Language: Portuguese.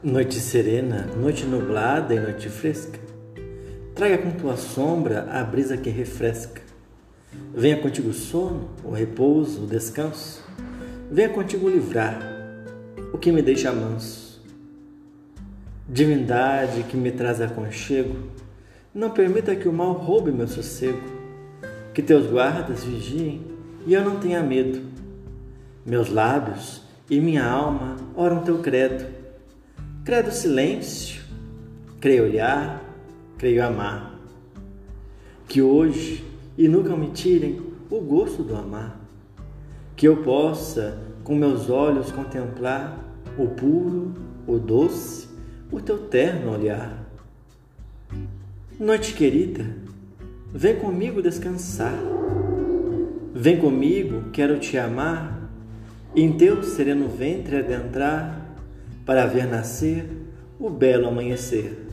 Noite serena, noite nublada e noite fresca, traga com tua sombra a brisa que refresca. Venha contigo o sono, o repouso, o descanso. Venha contigo livrar o que me deixa manso. Divindade que me traz aconchego, não permita que o mal roube meu sossego. Que teus guardas vigiem e eu não tenha medo. Meus lábios e minha alma oram teu credo Credo silêncio, creio olhar, creio amar. Que hoje e nunca me tirem o gosto do amar. Que eu possa com meus olhos contemplar o puro, o doce, o teu terno olhar. Noite querida, vem comigo descansar. Vem comigo, quero te amar, em teu sereno ventre adentrar para ver nascer o belo amanhecer.